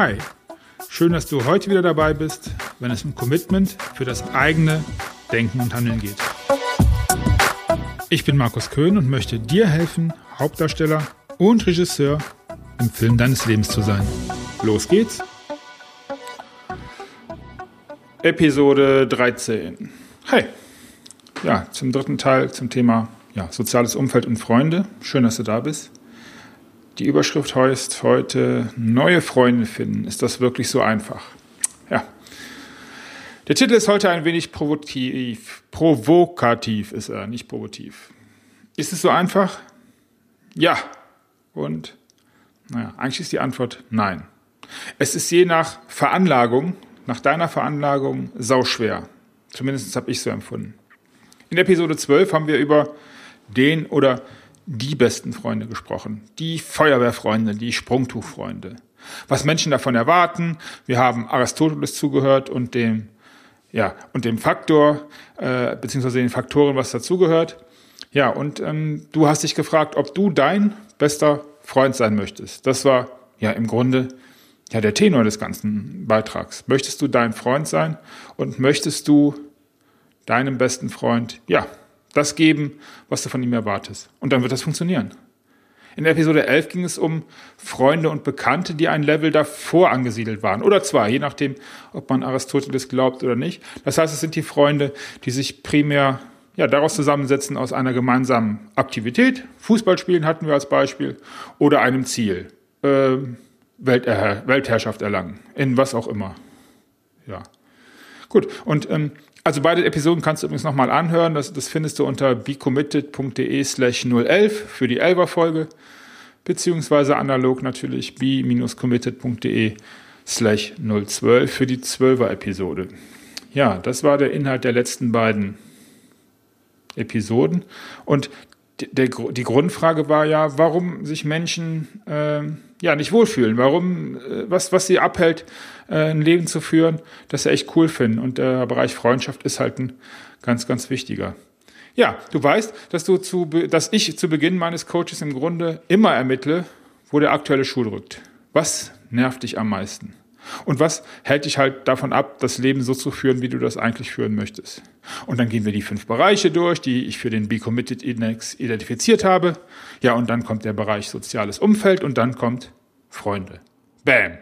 Hi, schön, dass du heute wieder dabei bist, wenn es um Commitment für das eigene Denken und Handeln geht. Ich bin Markus Köhn und möchte dir helfen, Hauptdarsteller und Regisseur im Film deines Lebens zu sein. Los geht's! Episode 13. Hey, ja, zum dritten Teil zum Thema ja, soziales Umfeld und Freunde. Schön, dass du da bist. Die Überschrift heißt heute Neue Freunde finden. Ist das wirklich so einfach? Ja. Der Titel ist heute ein wenig provokativ. Provokativ ist er, nicht provokativ. Ist es so einfach? Ja. Und naja, eigentlich ist die Antwort nein. Es ist je nach Veranlagung, nach deiner Veranlagung, sauschwer. Zumindest habe ich so empfunden. In Episode 12 haben wir über den oder die besten Freunde gesprochen, die Feuerwehrfreunde, die Sprungtuchfreunde. Was Menschen davon erwarten, wir haben Aristoteles zugehört und dem, ja, und dem Faktor, äh, beziehungsweise den Faktoren, was dazugehört. Ja, und ähm, du hast dich gefragt, ob du dein bester Freund sein möchtest. Das war ja im Grunde ja der Tenor des ganzen Beitrags. Möchtest du dein Freund sein und möchtest du deinem besten Freund, ja, das geben, was du von ihm erwartest. Und dann wird das funktionieren. In Episode 11 ging es um Freunde und Bekannte, die ein Level davor angesiedelt waren. Oder zwei, je nachdem, ob man Aristoteles glaubt oder nicht. Das heißt, es sind die Freunde, die sich primär ja, daraus zusammensetzen aus einer gemeinsamen Aktivität. Fußballspielen hatten wir als Beispiel. Oder einem Ziel. Äh, Welther Weltherrschaft erlangen. In was auch immer. Ja. Gut, und ähm, also beide Episoden kannst du übrigens nochmal anhören. Das, das findest du unter becommitted.de slash 011 für die 11er Folge, beziehungsweise analog natürlich b-committed.de slash 012 für die 12er Episode. Ja, das war der Inhalt der letzten beiden Episoden. Und der, die Grundfrage war ja, warum sich Menschen äh, ja nicht wohlfühlen, warum äh, was was sie abhält, äh, ein Leben zu führen, das sie echt cool finden. Und der Bereich Freundschaft ist halt ein ganz ganz wichtiger. Ja, du weißt, dass du zu, dass ich zu Beginn meines Coaches im Grunde immer ermittle, wo der aktuelle Schuh drückt. Was nervt dich am meisten? Und was hält dich halt davon ab, das Leben so zu führen, wie du das eigentlich führen möchtest? Und dann gehen wir die fünf Bereiche durch, die ich für den Be Committed Index identifiziert habe. Ja, und dann kommt der Bereich soziales Umfeld und dann kommt Freunde. Bam.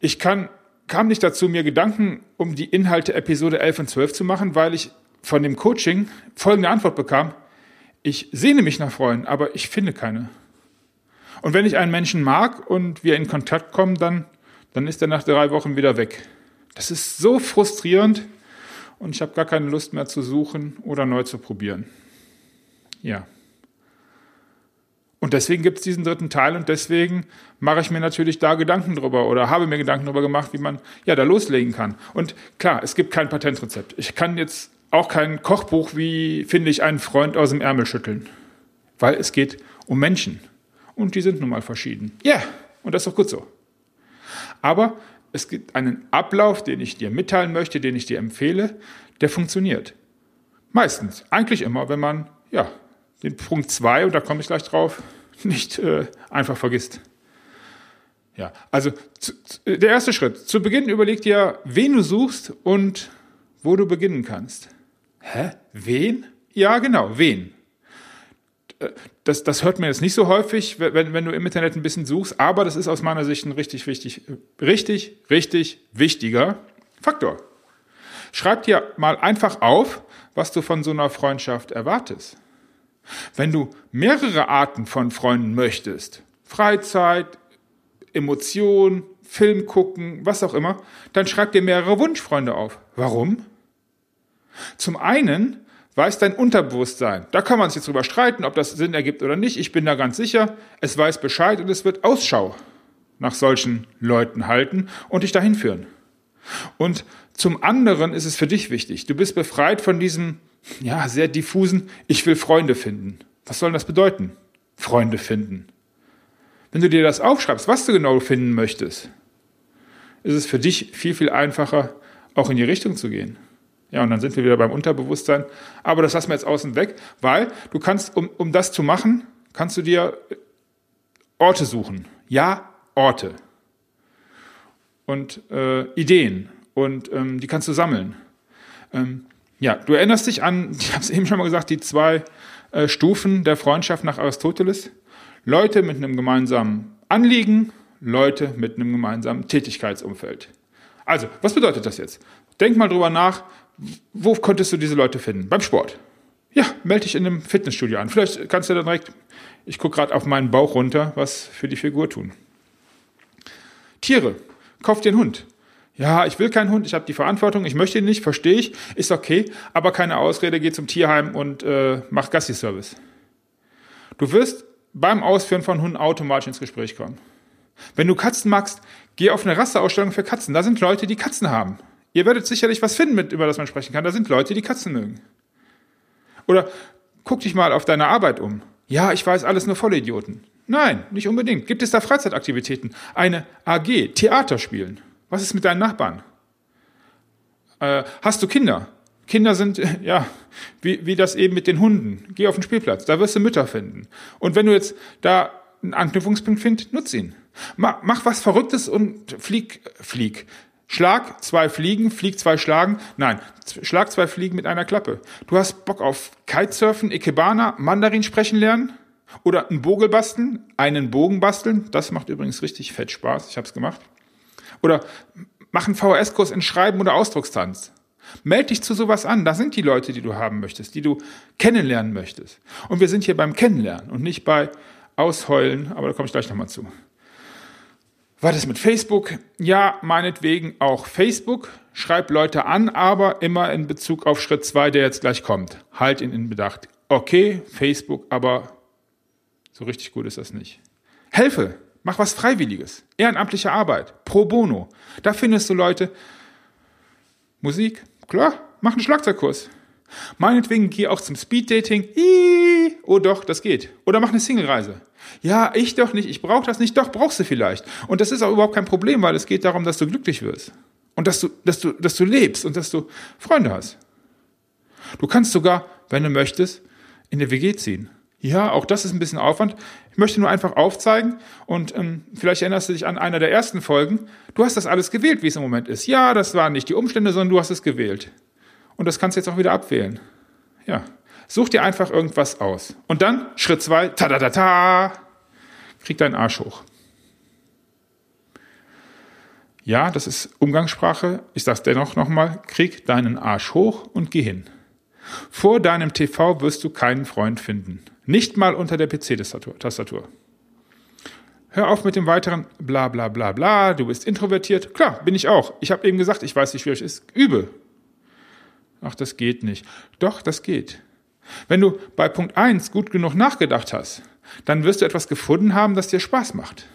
Ich kann, kam nicht dazu, mir Gedanken um die Inhalte Episode 11 und 12 zu machen, weil ich von dem Coaching folgende Antwort bekam. Ich sehne mich nach Freunden, aber ich finde keine. Und wenn ich einen Menschen mag und wir in Kontakt kommen, dann, dann ist er nach drei Wochen wieder weg. Das ist so frustrierend und ich habe gar keine Lust mehr zu suchen oder neu zu probieren. Ja. Und deswegen gibt es diesen dritten Teil und deswegen mache ich mir natürlich da Gedanken drüber oder habe mir Gedanken drüber gemacht, wie man ja da loslegen kann. Und klar, es gibt kein Patentrezept. Ich kann jetzt auch kein Kochbuch wie finde ich einen Freund aus dem Ärmel schütteln, weil es geht um Menschen und die sind nun mal verschieden. Ja, yeah, und das ist doch gut so. Aber es gibt einen Ablauf, den ich dir mitteilen möchte, den ich dir empfehle, der funktioniert. Meistens, eigentlich immer, wenn man ja, den Punkt 2, und da komme ich gleich drauf, nicht äh, einfach vergisst. Ja, also zu, der erste Schritt. Zu Beginn überleg dir, wen du suchst und wo du beginnen kannst. Hä? Wen? Ja, genau, wen das, das hört man jetzt nicht so häufig, wenn, wenn du im Internet ein bisschen suchst, aber das ist aus meiner Sicht ein richtig, richtig, richtig, richtig wichtiger Faktor. Schreib dir mal einfach auf, was du von so einer Freundschaft erwartest. Wenn du mehrere Arten von Freunden möchtest, Freizeit, Emotion, Film gucken, was auch immer, dann schreib dir mehrere Wunschfreunde auf. Warum? Zum einen, weiß dein Unterbewusstsein. Da kann man sich jetzt drüber streiten, ob das Sinn ergibt oder nicht. Ich bin da ganz sicher. Es weiß Bescheid und es wird Ausschau nach solchen Leuten halten und dich dahin führen. Und zum anderen ist es für dich wichtig. Du bist befreit von diesem, ja, sehr diffusen, ich will Freunde finden. Was soll das bedeuten? Freunde finden. Wenn du dir das aufschreibst, was du genau finden möchtest, ist es für dich viel, viel einfacher, auch in die Richtung zu gehen. Ja, und dann sind wir wieder beim Unterbewusstsein. Aber das lassen wir jetzt außen weg, weil du kannst, um, um das zu machen, kannst du dir Orte suchen. Ja, Orte. und äh, Ideen und ähm, die kannst du sammeln. Ähm, ja, du erinnerst dich an, ich habe es eben schon mal gesagt, die zwei äh, Stufen der Freundschaft nach Aristoteles. Leute mit einem gemeinsamen Anliegen, Leute mit einem gemeinsamen Tätigkeitsumfeld. Also, was bedeutet das jetzt? Denk mal drüber nach, wo konntest du diese Leute finden? Beim Sport. Ja, melde dich in einem Fitnessstudio an. Vielleicht kannst du dann direkt, ich gucke gerade auf meinen Bauch runter, was für die Figur tun. Tiere. Kauf dir einen Hund. Ja, ich will keinen Hund, ich habe die Verantwortung, ich möchte ihn nicht, verstehe ich, ist okay, aber keine Ausrede, geh zum Tierheim und äh, mach Gassi-Service. Du wirst beim Ausführen von Hunden automatisch ins Gespräch kommen. Wenn du Katzen magst, geh auf eine Rasseausstellung für Katzen. Da sind Leute, die Katzen haben. Ihr werdet sicherlich was finden, mit, über das man sprechen kann. Da sind Leute, die Katzen mögen. Oder guck dich mal auf deine Arbeit um. Ja, ich weiß, alles nur Vollidioten. Nein, nicht unbedingt. Gibt es da Freizeitaktivitäten? Eine AG, Theater spielen. Was ist mit deinen Nachbarn? Äh, hast du Kinder? Kinder sind, ja, wie, wie das eben mit den Hunden. Geh auf den Spielplatz, da wirst du Mütter finden. Und wenn du jetzt da einen Anknüpfungspunkt findest, nutz ihn. Mach, mach was Verrücktes und flieg, flieg. Schlag zwei Fliegen, flieg zwei Schlagen. Nein, schlag zwei Fliegen mit einer Klappe. Du hast Bock auf Kitesurfen, Ikebana, Mandarin sprechen lernen? Oder einen Bogel basteln, einen Bogen basteln. Das macht übrigens richtig fett Spaß. Ich habe es gemacht. Oder mach einen VHS-Kurs in Schreiben oder Ausdruckstanz. Meld dich zu sowas an. Da sind die Leute, die du haben möchtest, die du kennenlernen möchtest. Und wir sind hier beim Kennenlernen und nicht bei Ausheulen, aber da komme ich gleich nochmal zu. War das mit Facebook? Ja, meinetwegen auch Facebook. Schreib Leute an, aber immer in Bezug auf Schritt zwei, der jetzt gleich kommt. Halt ihn in Bedacht. Okay, Facebook, aber so richtig gut ist das nicht. Helfe, mach was Freiwilliges. Ehrenamtliche Arbeit, pro bono. Da findest du Leute. Musik, klar, mach einen Schlagzeugkurs. Meinetwegen geh auch zum Speeddating. Oh doch, das geht. Oder mach eine Singlereise. Ja, ich doch nicht, ich brauche das nicht. Doch, brauchst du vielleicht. Und das ist auch überhaupt kein Problem, weil es geht darum, dass du glücklich wirst. Und dass du, dass du, dass du lebst und dass du Freunde hast. Du kannst sogar, wenn du möchtest, in der WG ziehen. Ja, auch das ist ein bisschen Aufwand. Ich möchte nur einfach aufzeigen und ähm, vielleicht erinnerst du dich an einer der ersten Folgen. Du hast das alles gewählt, wie es im Moment ist. Ja, das waren nicht die Umstände, sondern du hast es gewählt. Und das kannst du jetzt auch wieder abwählen. Ja. Such dir einfach irgendwas aus. Und dann Schritt zwei, ta da da ta, krieg deinen Arsch hoch. Ja, das ist Umgangssprache. Ich sag's dennoch nochmal, krieg deinen Arsch hoch und geh hin. Vor deinem TV wirst du keinen Freund finden. Nicht mal unter der PC-Tastatur. Hör auf mit dem weiteren bla bla bla bla, du bist introvertiert. Klar, bin ich auch. Ich habe eben gesagt, ich weiß, wie schwierig es ist. Übe. Ach, das geht nicht. Doch, das geht. Wenn du bei Punkt 1 gut genug nachgedacht hast, dann wirst du etwas gefunden haben, das dir Spaß macht.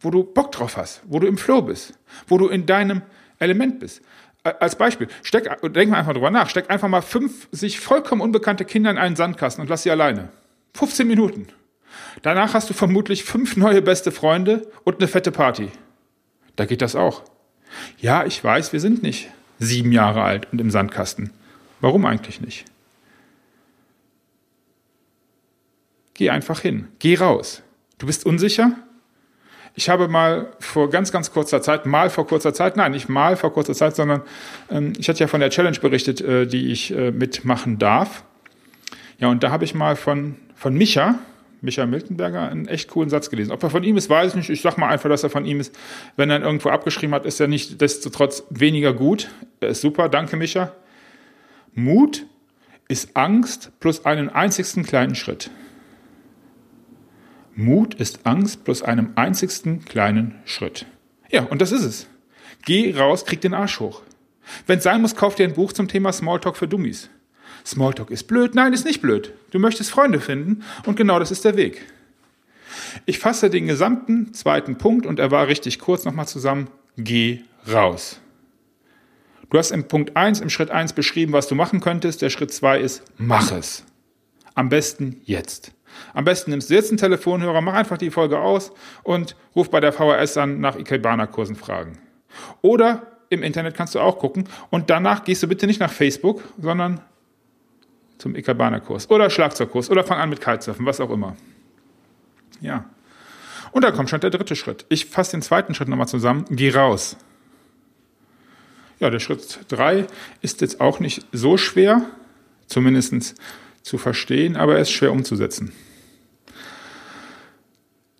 Wo du Bock drauf hast, wo du im Flow bist, wo du in deinem Element bist. Als Beispiel, steck, denk mal einfach drüber nach, steck einfach mal fünf sich vollkommen unbekannte Kinder in einen Sandkasten und lass sie alleine. 15 Minuten. Danach hast du vermutlich fünf neue beste Freunde und eine fette Party. Da geht das auch. Ja, ich weiß, wir sind nicht sieben Jahre alt und im Sandkasten. Warum eigentlich nicht? Geh einfach hin. Geh raus. Du bist unsicher? Ich habe mal vor ganz, ganz kurzer Zeit, mal vor kurzer Zeit, nein, nicht mal vor kurzer Zeit, sondern ähm, ich hatte ja von der Challenge berichtet, äh, die ich äh, mitmachen darf. Ja, und da habe ich mal von, von Micha, Micha Miltenberger, einen echt coolen Satz gelesen. Ob er von ihm ist, weiß ich nicht. Ich sag mal einfach, dass er von ihm ist. Wenn er ihn irgendwo abgeschrieben hat, ist er nicht desto trotz weniger gut. Er ist super. Danke, Micha. Mut ist Angst plus einen einzigsten kleinen Schritt. Mut ist Angst plus einem einzigsten kleinen Schritt. Ja, und das ist es. Geh raus, krieg den Arsch hoch. Wenn es sein muss, kauf dir ein Buch zum Thema Smalltalk für Dummies. Smalltalk ist blöd. Nein, ist nicht blöd. Du möchtest Freunde finden und genau das ist der Weg. Ich fasse den gesamten zweiten Punkt und er war richtig kurz nochmal zusammen. Geh raus. Du hast im Punkt 1, im Schritt 1 beschrieben, was du machen könntest. Der Schritt 2 ist, mach es. Am besten jetzt. Am besten nimmst du jetzt einen Telefonhörer, mach einfach die Folge aus und ruf bei der VHS an nach Ikebana-Kursen fragen. Oder im Internet kannst du auch gucken und danach gehst du bitte nicht nach Facebook, sondern zum Ikebana-Kurs oder Schlagzeugkurs oder fang an mit Kitesurfen, was auch immer. Ja. Und dann kommt schon der dritte Schritt. Ich fasse den zweiten Schritt nochmal zusammen. Geh raus. Ja, der Schritt drei ist jetzt auch nicht so schwer, zumindest zu verstehen, aber er ist schwer umzusetzen.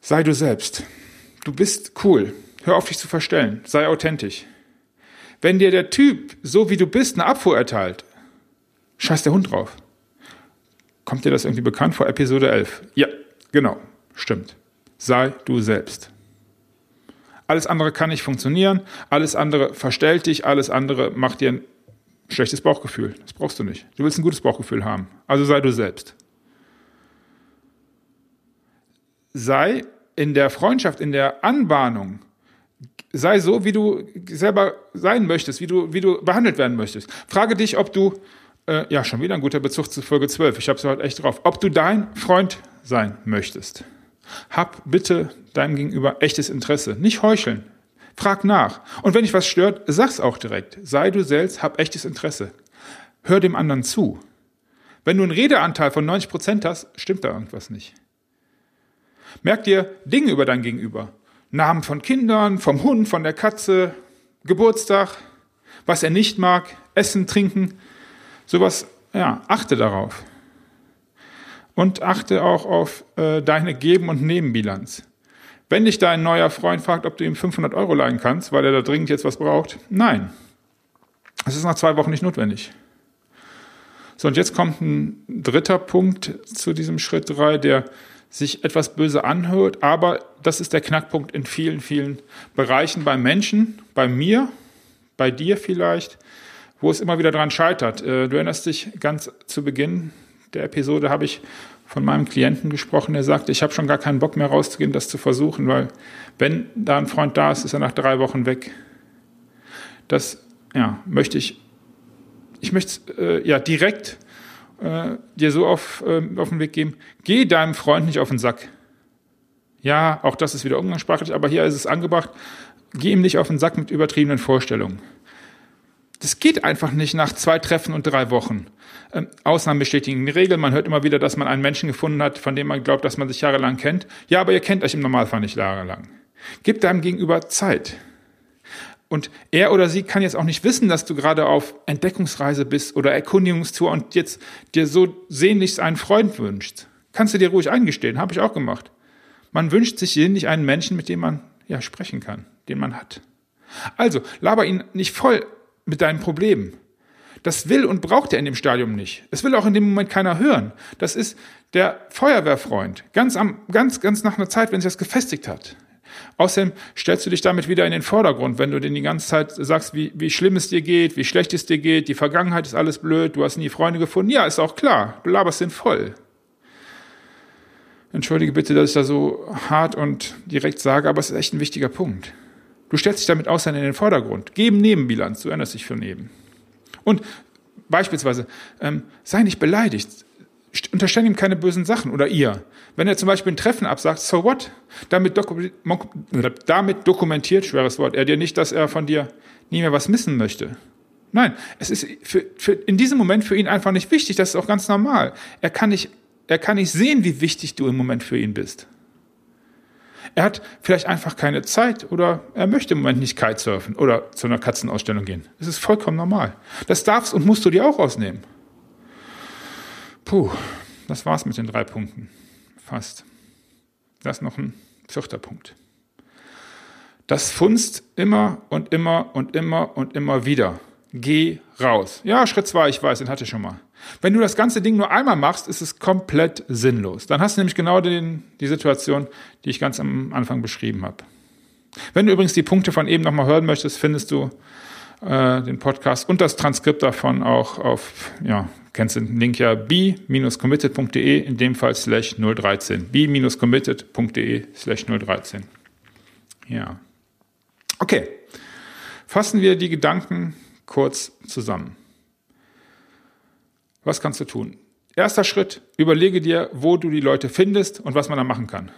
Sei du selbst. Du bist cool. Hör auf dich zu verstellen. Sei authentisch. Wenn dir der Typ, so wie du bist, eine Abfuhr erteilt, scheiß der Hund drauf. Kommt dir das irgendwie bekannt vor Episode 11? Ja, genau. Stimmt. Sei du selbst. Alles andere kann nicht funktionieren, alles andere verstellt dich, alles andere macht dir schlechtes Bauchgefühl. Das brauchst du nicht. Du willst ein gutes Bauchgefühl haben. Also sei du selbst. Sei in der Freundschaft, in der Anbahnung, sei so, wie du selber sein möchtest, wie du, wie du behandelt werden möchtest. Frage dich, ob du, äh, ja, schon wieder ein guter Bezug zu Folge 12, ich habe es heute echt drauf, ob du dein Freund sein möchtest. Hab bitte deinem Gegenüber echtes Interesse. Nicht heucheln. Frag nach. Und wenn dich was stört, sag's auch direkt. Sei du selbst, hab echtes Interesse. Hör dem anderen zu. Wenn du einen Redeanteil von 90 Prozent hast, stimmt da irgendwas nicht. Merk dir Dinge über dein Gegenüber. Namen von Kindern, vom Hund, von der Katze, Geburtstag, was er nicht mag, Essen, Trinken, sowas, ja, achte darauf und achte auch auf äh, deine Geben- und Nebenbilanz. Wenn dich dein neuer Freund fragt, ob du ihm 500 Euro leihen kannst, weil er da dringend jetzt was braucht, nein. Das ist nach zwei Wochen nicht notwendig. So, und jetzt kommt ein dritter Punkt zu diesem Schritt drei, der sich etwas böse anhört, aber das ist der Knackpunkt in vielen, vielen Bereichen bei Menschen, bei mir, bei dir vielleicht, wo es immer wieder dran scheitert. Äh, du erinnerst dich ganz zu Beginn der Episode habe ich von meinem Klienten gesprochen, der sagte, ich habe schon gar keinen Bock mehr rauszugehen, das zu versuchen, weil wenn da ein Freund da ist, ist er nach drei Wochen weg. Das ja, möchte ich, ich möchte äh, ja direkt äh, dir so auf, äh, auf den Weg geben, geh deinem Freund nicht auf den Sack. Ja, auch das ist wieder umgangssprachlich, aber hier ist es angebracht, geh ihm nicht auf den Sack mit übertriebenen Vorstellungen. Das geht einfach nicht nach zwei Treffen und drei Wochen. Ähm, Ausnahmen bestätigen die Regel. Man hört immer wieder, dass man einen Menschen gefunden hat, von dem man glaubt, dass man sich jahrelang kennt. Ja, aber ihr kennt euch im Normalfall nicht jahrelang. Gib deinem Gegenüber Zeit. Und er oder sie kann jetzt auch nicht wissen, dass du gerade auf Entdeckungsreise bist oder Erkundigungstour und jetzt dir so sehnlichst einen Freund wünschst. Kannst du dir ruhig eingestehen, habe ich auch gemacht. Man wünscht sich sehnlich einen Menschen, mit dem man ja sprechen kann, den man hat. Also, laber ihn nicht voll mit deinen Problemen. Das will und braucht er in dem Stadium nicht. Es will auch in dem Moment keiner hören. Das ist der Feuerwehrfreund. Ganz am, ganz, ganz nach einer Zeit, wenn sich das gefestigt hat. Außerdem stellst du dich damit wieder in den Vordergrund, wenn du denen die ganze Zeit sagst, wie, wie schlimm es dir geht, wie schlecht es dir geht, die Vergangenheit ist alles blöd, du hast nie Freunde gefunden. Ja, ist auch klar, du laberst den voll. Entschuldige bitte, dass ich da so hart und direkt sage, aber es ist echt ein wichtiger Punkt. Du stellst dich damit außer in den Vordergrund. Geben Nebenbilanz, du erinnerst dich von eben. Und beispielsweise, ähm, sei nicht beleidigt. Unterstell ihm keine bösen Sachen oder ihr. Wenn er zum Beispiel ein Treffen absagt, so what? Damit, doku damit dokumentiert, schweres Wort, er dir nicht, dass er von dir nie mehr was missen möchte. Nein, es ist für, für, in diesem Moment für ihn einfach nicht wichtig. Das ist auch ganz normal. Er kann nicht, er kann nicht sehen, wie wichtig du im Moment für ihn bist. Er hat vielleicht einfach keine Zeit oder er möchte im Moment nicht Kitesurfen oder zu einer Katzenausstellung gehen. Das ist vollkommen normal. Das darfst und musst du dir auch rausnehmen. Puh, das war's mit den drei Punkten. Fast. Das ist noch ein vierter Punkt. Das funzt immer und immer und immer und immer wieder. Geh raus. Ja, Schritt zwei, ich weiß, den hatte ich schon mal. Wenn du das ganze Ding nur einmal machst, ist es komplett sinnlos. Dann hast du nämlich genau den, die Situation, die ich ganz am Anfang beschrieben habe. Wenn du übrigens die Punkte von eben nochmal hören möchtest, findest du äh, den Podcast und das Transkript davon auch auf, ja, kennst den Link ja, b-committed.de, in dem Fall slash 013. b-committed.de slash 013. Ja. Okay. Fassen wir die Gedanken kurz zusammen. Was kannst du tun? Erster Schritt, überlege dir, wo du die Leute findest und was man da machen kann.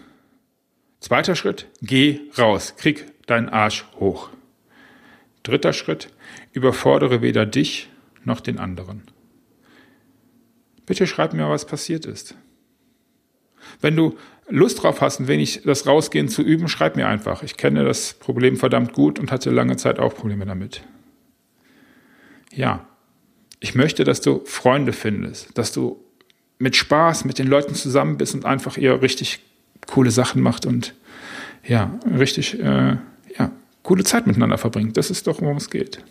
Zweiter Schritt, geh raus, krieg deinen Arsch hoch. Dritter Schritt, überfordere weder dich noch den anderen. Bitte schreib mir, was passiert ist. Wenn du Lust drauf hast, ein wenig das Rausgehen zu üben, schreib mir einfach. Ich kenne das Problem verdammt gut und hatte lange Zeit auch Probleme damit. Ja, ich möchte, dass du Freunde findest, dass du mit Spaß mit den Leuten zusammen bist und einfach ihr richtig coole Sachen macht und ja, richtig äh, ja, coole Zeit miteinander verbringt. Das ist doch, worum es geht.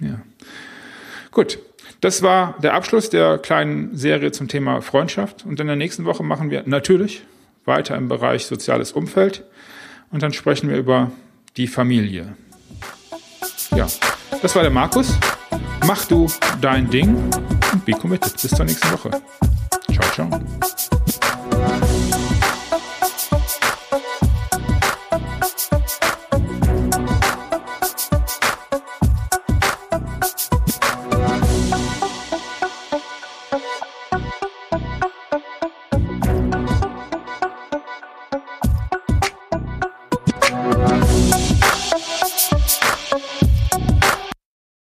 Ja. Gut, das war der Abschluss der kleinen Serie zum Thema Freundschaft. Und in der nächsten Woche machen wir natürlich weiter im Bereich soziales Umfeld. Und dann sprechen wir über die Familie. Ja, das war der Markus. Mach du dein Ding und be committed. Bis zur nächsten Woche. Ciao, ciao.